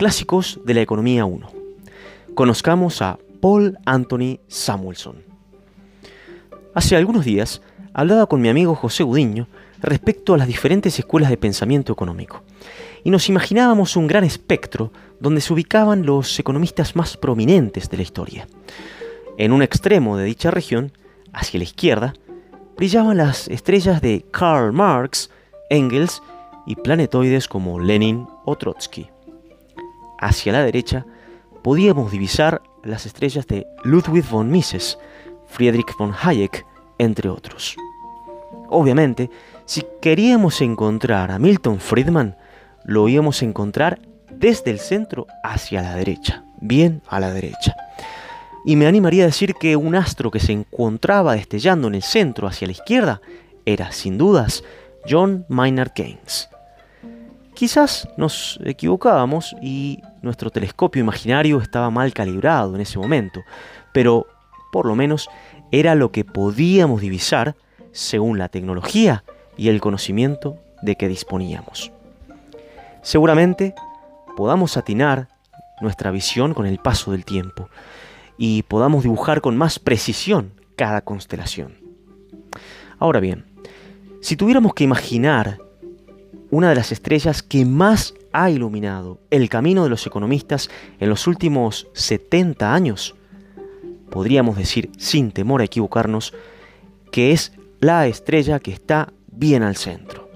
Clásicos de la Economía 1. Conozcamos a Paul Anthony Samuelson. Hace algunos días hablaba con mi amigo José Gudiño respecto a las diferentes escuelas de pensamiento económico, y nos imaginábamos un gran espectro donde se ubicaban los economistas más prominentes de la historia. En un extremo de dicha región, hacia la izquierda, brillaban las estrellas de Karl Marx, Engels y planetoides como Lenin o Trotsky. Hacia la derecha podíamos divisar las estrellas de Ludwig von Mises, Friedrich von Hayek, entre otros. Obviamente, si queríamos encontrar a Milton Friedman, lo íbamos a encontrar desde el centro hacia la derecha, bien a la derecha. Y me animaría a decir que un astro que se encontraba destellando en el centro hacia la izquierda era, sin dudas, John Maynard Keynes. Quizás nos equivocábamos y nuestro telescopio imaginario estaba mal calibrado en ese momento, pero por lo menos era lo que podíamos divisar según la tecnología y el conocimiento de que disponíamos. Seguramente podamos atinar nuestra visión con el paso del tiempo y podamos dibujar con más precisión cada constelación. Ahora bien, si tuviéramos que imaginar una de las estrellas que más ha iluminado el camino de los economistas en los últimos 70 años, podríamos decir sin temor a equivocarnos que es la estrella que está bien al centro,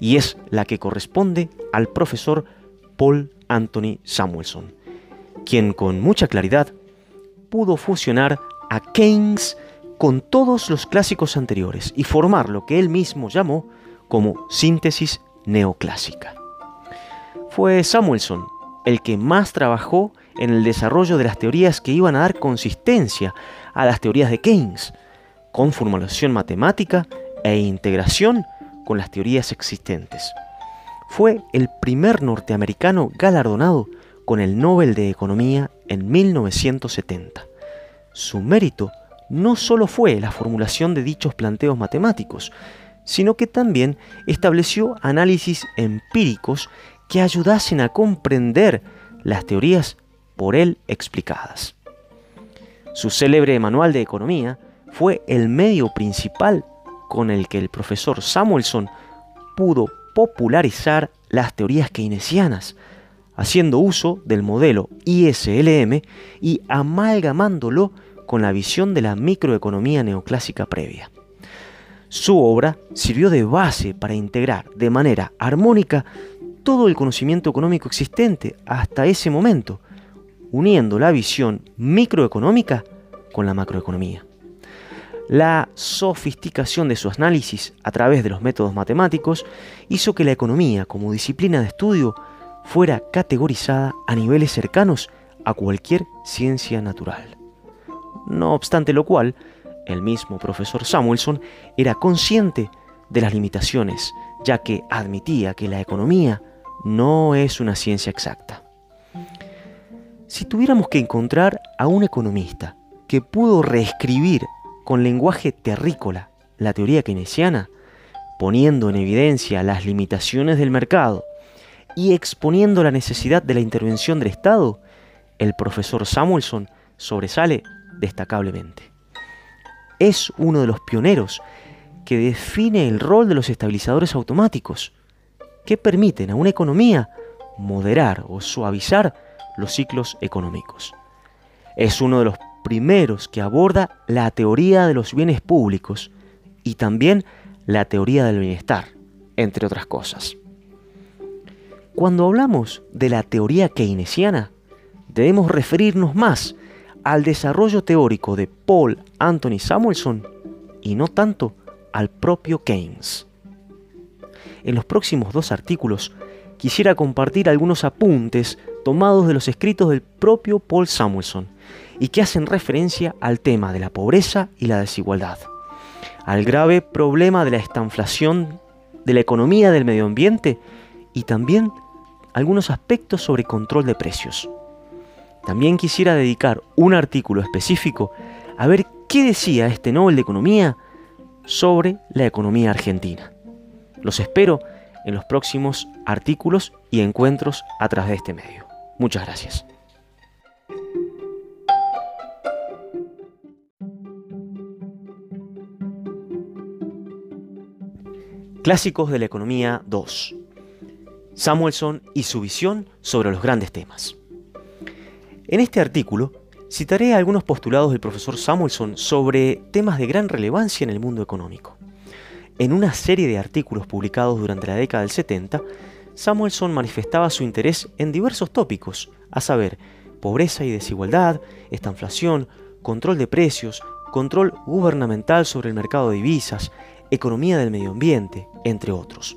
y es la que corresponde al profesor Paul Anthony Samuelson, quien con mucha claridad pudo fusionar a Keynes con todos los clásicos anteriores y formar lo que él mismo llamó como síntesis neoclásica. Fue Samuelson el que más trabajó en el desarrollo de las teorías que iban a dar consistencia a las teorías de Keynes, con formulación matemática e integración con las teorías existentes. Fue el primer norteamericano galardonado con el Nobel de Economía en 1970. Su mérito no solo fue la formulación de dichos planteos matemáticos, sino que también estableció análisis empíricos que ayudasen a comprender las teorías por él explicadas. Su célebre manual de economía fue el medio principal con el que el profesor Samuelson pudo popularizar las teorías keynesianas, haciendo uso del modelo ISLM y amalgamándolo con la visión de la microeconomía neoclásica previa. Su obra sirvió de base para integrar de manera armónica todo el conocimiento económico existente hasta ese momento, uniendo la visión microeconómica con la macroeconomía. La sofisticación de su análisis a través de los métodos matemáticos hizo que la economía como disciplina de estudio fuera categorizada a niveles cercanos a cualquier ciencia natural. No obstante lo cual, el mismo profesor Samuelson era consciente de las limitaciones, ya que admitía que la economía no es una ciencia exacta. Si tuviéramos que encontrar a un economista que pudo reescribir con lenguaje terrícola la teoría keynesiana, poniendo en evidencia las limitaciones del mercado y exponiendo la necesidad de la intervención del Estado, el profesor Samuelson sobresale destacablemente es uno de los pioneros que define el rol de los estabilizadores automáticos, que permiten a una economía moderar o suavizar los ciclos económicos. Es uno de los primeros que aborda la teoría de los bienes públicos y también la teoría del bienestar, entre otras cosas. Cuando hablamos de la teoría keynesiana, debemos referirnos más al desarrollo teórico de Paul Anthony Samuelson y no tanto al propio Keynes. En los próximos dos artículos quisiera compartir algunos apuntes tomados de los escritos del propio Paul Samuelson y que hacen referencia al tema de la pobreza y la desigualdad, al grave problema de la estanflación de la economía del medio ambiente y también algunos aspectos sobre control de precios. También quisiera dedicar un artículo específico a ver qué decía este Nobel de Economía sobre la economía argentina. Los espero en los próximos artículos y encuentros a través de este medio. Muchas gracias. Clásicos de la Economía 2. Samuelson y su visión sobre los grandes temas. En este artículo citaré algunos postulados del profesor Samuelson sobre temas de gran relevancia en el mundo económico. En una serie de artículos publicados durante la década del 70, Samuelson manifestaba su interés en diversos tópicos, a saber, pobreza y desigualdad, estanflación, control de precios, control gubernamental sobre el mercado de divisas, economía del medio ambiente, entre otros.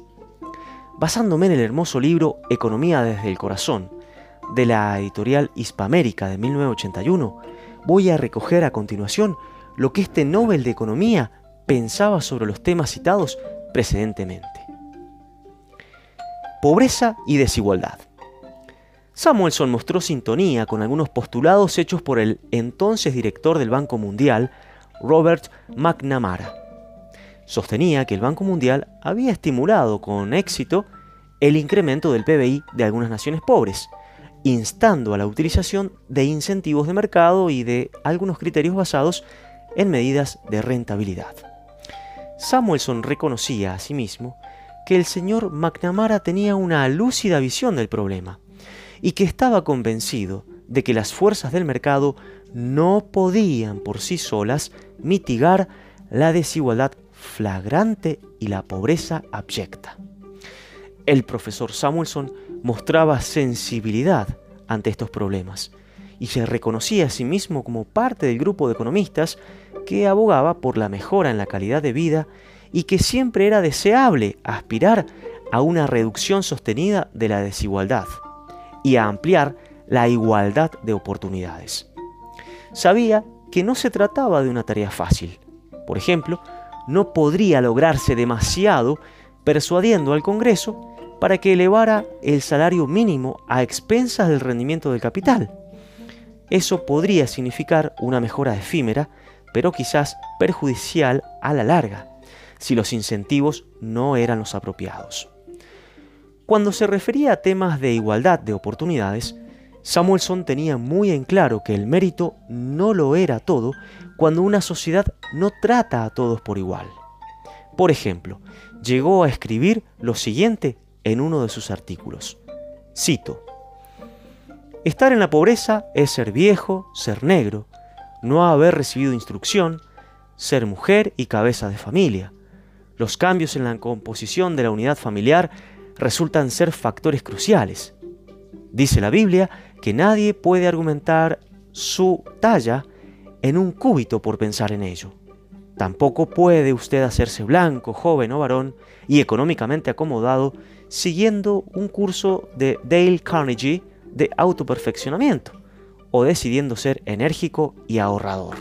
Basándome en el hermoso libro Economía desde el Corazón, de la editorial Hispamérica de 1981, voy a recoger a continuación lo que este Nobel de Economía pensaba sobre los temas citados precedentemente. Pobreza y desigualdad. Samuelson mostró sintonía con algunos postulados hechos por el entonces director del Banco Mundial, Robert McNamara. Sostenía que el Banco Mundial había estimulado con éxito el incremento del PBI de algunas naciones pobres, instando a la utilización de incentivos de mercado y de algunos criterios basados en medidas de rentabilidad. Samuelson reconocía asimismo que el señor McNamara tenía una lúcida visión del problema y que estaba convencido de que las fuerzas del mercado no podían por sí solas mitigar la desigualdad flagrante y la pobreza abyecta. El profesor Samuelson mostraba sensibilidad ante estos problemas y se reconocía a sí mismo como parte del grupo de economistas que abogaba por la mejora en la calidad de vida y que siempre era deseable aspirar a una reducción sostenida de la desigualdad y a ampliar la igualdad de oportunidades. Sabía que no se trataba de una tarea fácil. Por ejemplo, no podría lograrse demasiado persuadiendo al Congreso para que elevara el salario mínimo a expensas del rendimiento del capital. Eso podría significar una mejora efímera, pero quizás perjudicial a la larga, si los incentivos no eran los apropiados. Cuando se refería a temas de igualdad de oportunidades, Samuelson tenía muy en claro que el mérito no lo era todo cuando una sociedad no trata a todos por igual. Por ejemplo, llegó a escribir lo siguiente en uno de sus artículos. Cito, Estar en la pobreza es ser viejo, ser negro, no haber recibido instrucción, ser mujer y cabeza de familia. Los cambios en la composición de la unidad familiar resultan ser factores cruciales. Dice la Biblia que nadie puede argumentar su talla en un cúbito por pensar en ello. Tampoco puede usted hacerse blanco, joven o varón y económicamente acomodado siguiendo un curso de Dale Carnegie de autoperfeccionamiento o decidiendo ser enérgico y ahorrador.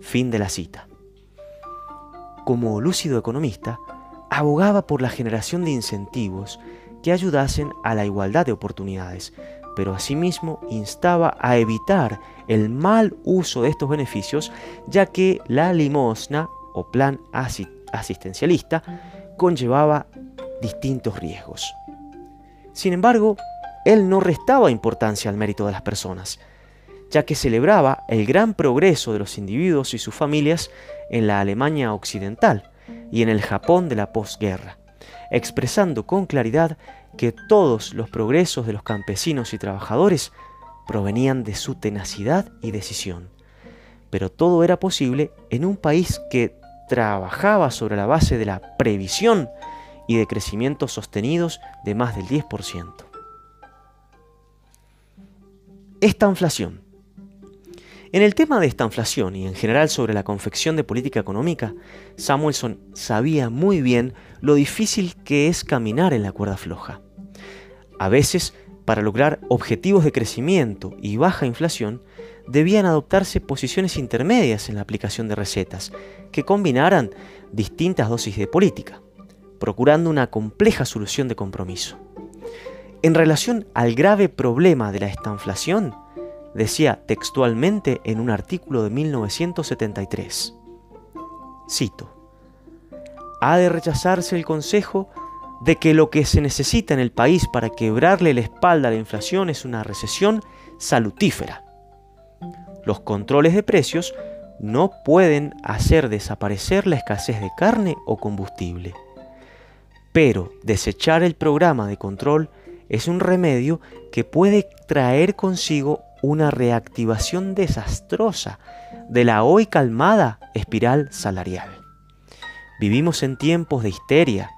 Fin de la cita. Como lúcido economista, abogaba por la generación de incentivos que ayudasen a la igualdad de oportunidades, pero asimismo instaba a evitar el mal uso de estos beneficios, ya que la limosna o plan asistencialista conllevaba distintos riesgos. Sin embargo, él no restaba importancia al mérito de las personas, ya que celebraba el gran progreso de los individuos y sus familias en la Alemania occidental y en el Japón de la posguerra, expresando con claridad que todos los progresos de los campesinos y trabajadores provenían de su tenacidad y decisión. Pero todo era posible en un país que trabajaba sobre la base de la previsión y de crecimientos sostenidos de más del 10%. Esta inflación. En el tema de esta inflación y en general sobre la confección de política económica, Samuelson sabía muy bien lo difícil que es caminar en la cuerda floja. A veces, para lograr objetivos de crecimiento y baja inflación, debían adoptarse posiciones intermedias en la aplicación de recetas, que combinaran distintas dosis de política procurando una compleja solución de compromiso. En relación al grave problema de la estanflación, decía textualmente en un artículo de 1973, cito, ha de rechazarse el consejo de que lo que se necesita en el país para quebrarle la espalda a la inflación es una recesión salutífera. Los controles de precios no pueden hacer desaparecer la escasez de carne o combustible. Pero desechar el programa de control es un remedio que puede traer consigo una reactivación desastrosa de la hoy calmada espiral salarial. Vivimos en tiempos de histeria,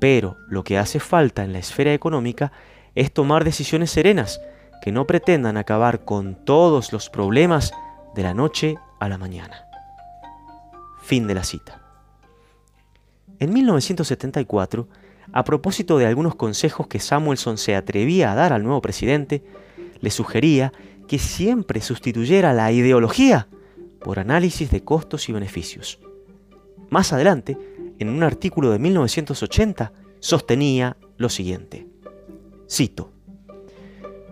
pero lo que hace falta en la esfera económica es tomar decisiones serenas que no pretendan acabar con todos los problemas de la noche a la mañana. Fin de la cita. En 1974, a propósito de algunos consejos que Samuelson se atrevía a dar al nuevo presidente, le sugería que siempre sustituyera la ideología por análisis de costos y beneficios. Más adelante, en un artículo de 1980, sostenía lo siguiente. Cito,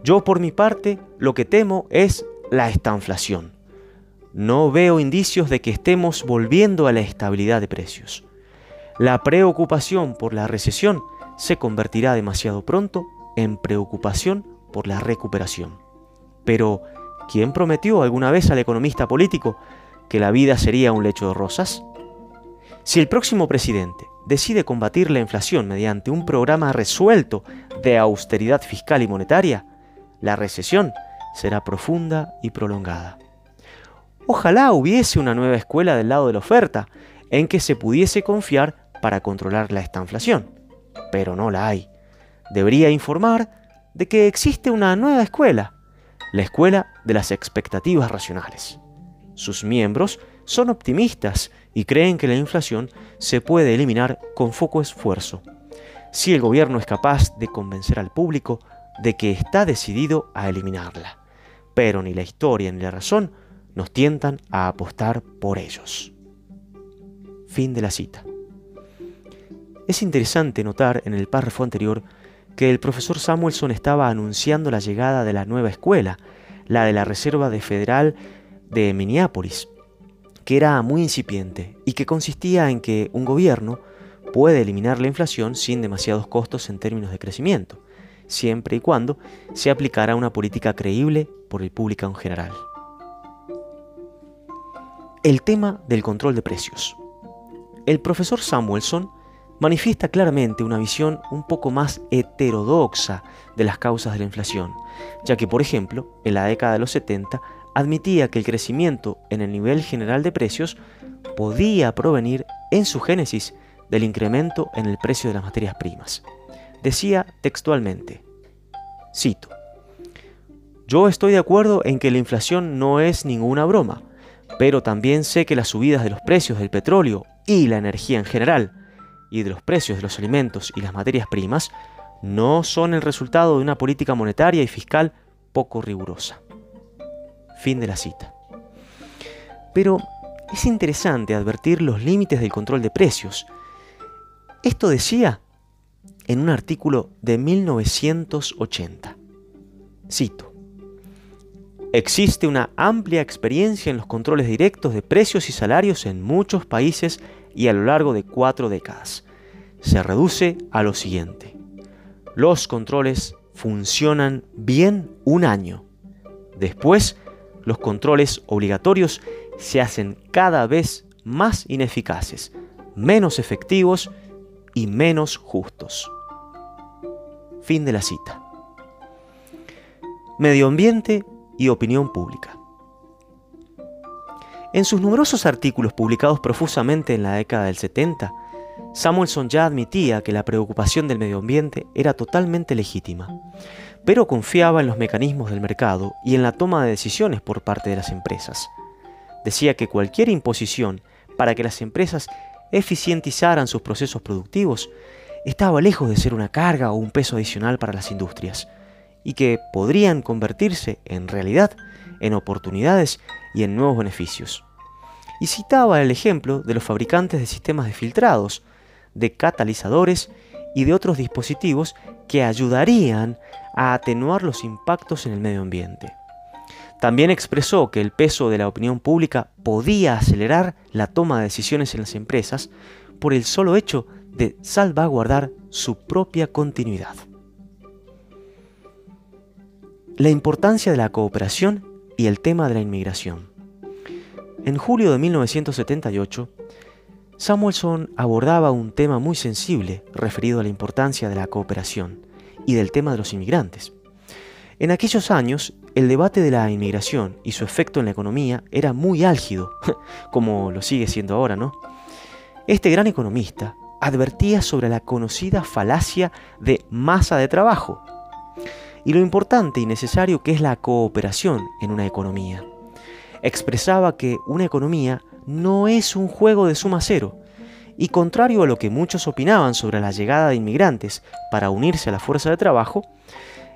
Yo por mi parte lo que temo es la estanflación. No veo indicios de que estemos volviendo a la estabilidad de precios. La preocupación por la recesión se convertirá demasiado pronto en preocupación por la recuperación. Pero, ¿quién prometió alguna vez al economista político que la vida sería un lecho de rosas? Si el próximo presidente decide combatir la inflación mediante un programa resuelto de austeridad fiscal y monetaria, la recesión será profunda y prolongada. Ojalá hubiese una nueva escuela del lado de la oferta en que se pudiese confiar para controlar la estanflación, pero no la hay. Debería informar de que existe una nueva escuela, la escuela de las expectativas racionales. Sus miembros son optimistas y creen que la inflación se puede eliminar con poco esfuerzo, si el gobierno es capaz de convencer al público de que está decidido a eliminarla. Pero ni la historia ni la razón nos tientan a apostar por ellos. Fin de la cita. Es interesante notar en el párrafo anterior que el profesor Samuelson estaba anunciando la llegada de la nueva escuela, la de la Reserva de Federal de Minneapolis, que era muy incipiente y que consistía en que un gobierno puede eliminar la inflación sin demasiados costos en términos de crecimiento, siempre y cuando se aplicara una política creíble por el público en general. El tema del control de precios. El profesor Samuelson manifiesta claramente una visión un poco más heterodoxa de las causas de la inflación, ya que, por ejemplo, en la década de los 70 admitía que el crecimiento en el nivel general de precios podía provenir en su génesis del incremento en el precio de las materias primas. Decía textualmente, cito, Yo estoy de acuerdo en que la inflación no es ninguna broma, pero también sé que las subidas de los precios del petróleo y la energía en general, y de los precios de los alimentos y las materias primas no son el resultado de una política monetaria y fiscal poco rigurosa. Fin de la cita. Pero es interesante advertir los límites del control de precios. Esto decía en un artículo de 1980. Cito. Existe una amplia experiencia en los controles directos de precios y salarios en muchos países y a lo largo de cuatro décadas. Se reduce a lo siguiente. Los controles funcionan bien un año. Después, los controles obligatorios se hacen cada vez más ineficaces, menos efectivos y menos justos. Fin de la cita. Medio ambiente y opinión pública. En sus numerosos artículos publicados profusamente en la década del 70, Samuelson ya admitía que la preocupación del medio ambiente era totalmente legítima, pero confiaba en los mecanismos del mercado y en la toma de decisiones por parte de las empresas. Decía que cualquier imposición para que las empresas eficientizaran sus procesos productivos estaba lejos de ser una carga o un peso adicional para las industrias, y que podrían convertirse en realidad en oportunidades y en nuevos beneficios. Y citaba el ejemplo de los fabricantes de sistemas de filtrados, de catalizadores y de otros dispositivos que ayudarían a atenuar los impactos en el medio ambiente. También expresó que el peso de la opinión pública podía acelerar la toma de decisiones en las empresas por el solo hecho de salvaguardar su propia continuidad. La importancia de la cooperación y el tema de la inmigración. En julio de 1978, Samuelson abordaba un tema muy sensible referido a la importancia de la cooperación y del tema de los inmigrantes. En aquellos años, el debate de la inmigración y su efecto en la economía era muy álgido, como lo sigue siendo ahora, ¿no? Este gran economista advertía sobre la conocida falacia de masa de trabajo y lo importante y necesario que es la cooperación en una economía. Expresaba que una economía no es un juego de suma cero, y contrario a lo que muchos opinaban sobre la llegada de inmigrantes para unirse a la fuerza de trabajo,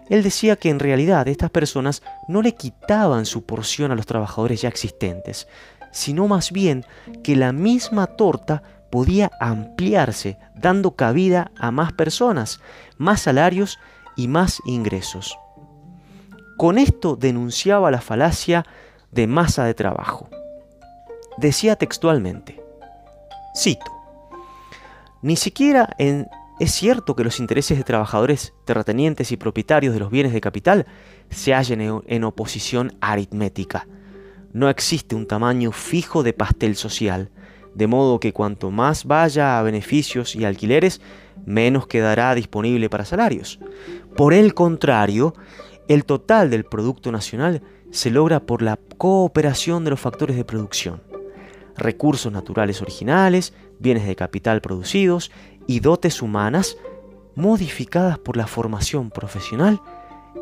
él decía que en realidad estas personas no le quitaban su porción a los trabajadores ya existentes, sino más bien que la misma torta podía ampliarse, dando cabida a más personas, más salarios y más ingresos. Con esto denunciaba la falacia de masa de trabajo. Decía textualmente, cito, ni siquiera en es cierto que los intereses de trabajadores, terratenientes y propietarios de los bienes de capital se hallen en oposición aritmética. No existe un tamaño fijo de pastel social, de modo que cuanto más vaya a beneficios y alquileres, menos quedará disponible para salarios. Por el contrario, el total del Producto Nacional se logra por la cooperación de los factores de producción, recursos naturales originales, bienes de capital producidos y dotes humanas modificadas por la formación profesional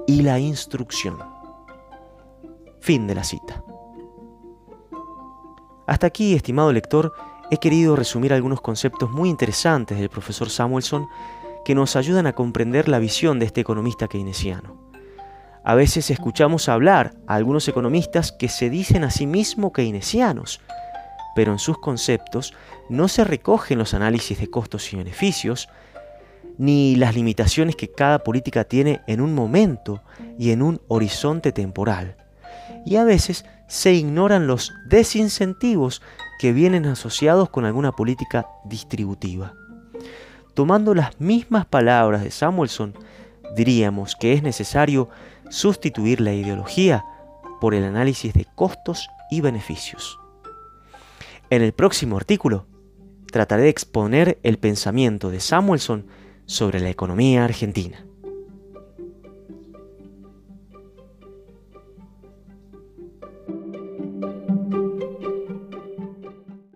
y la instrucción. Fin de la cita. Hasta aquí, estimado lector, he querido resumir algunos conceptos muy interesantes del profesor Samuelson que nos ayudan a comprender la visión de este economista keynesiano. A veces escuchamos hablar a algunos economistas que se dicen a sí mismos keynesianos, pero en sus conceptos no se recogen los análisis de costos y beneficios, ni las limitaciones que cada política tiene en un momento y en un horizonte temporal. Y a veces se ignoran los desincentivos que vienen asociados con alguna política distributiva. Tomando las mismas palabras de Samuelson, diríamos que es necesario sustituir la ideología por el análisis de costos y beneficios. En el próximo artículo trataré de exponer el pensamiento de Samuelson sobre la economía argentina.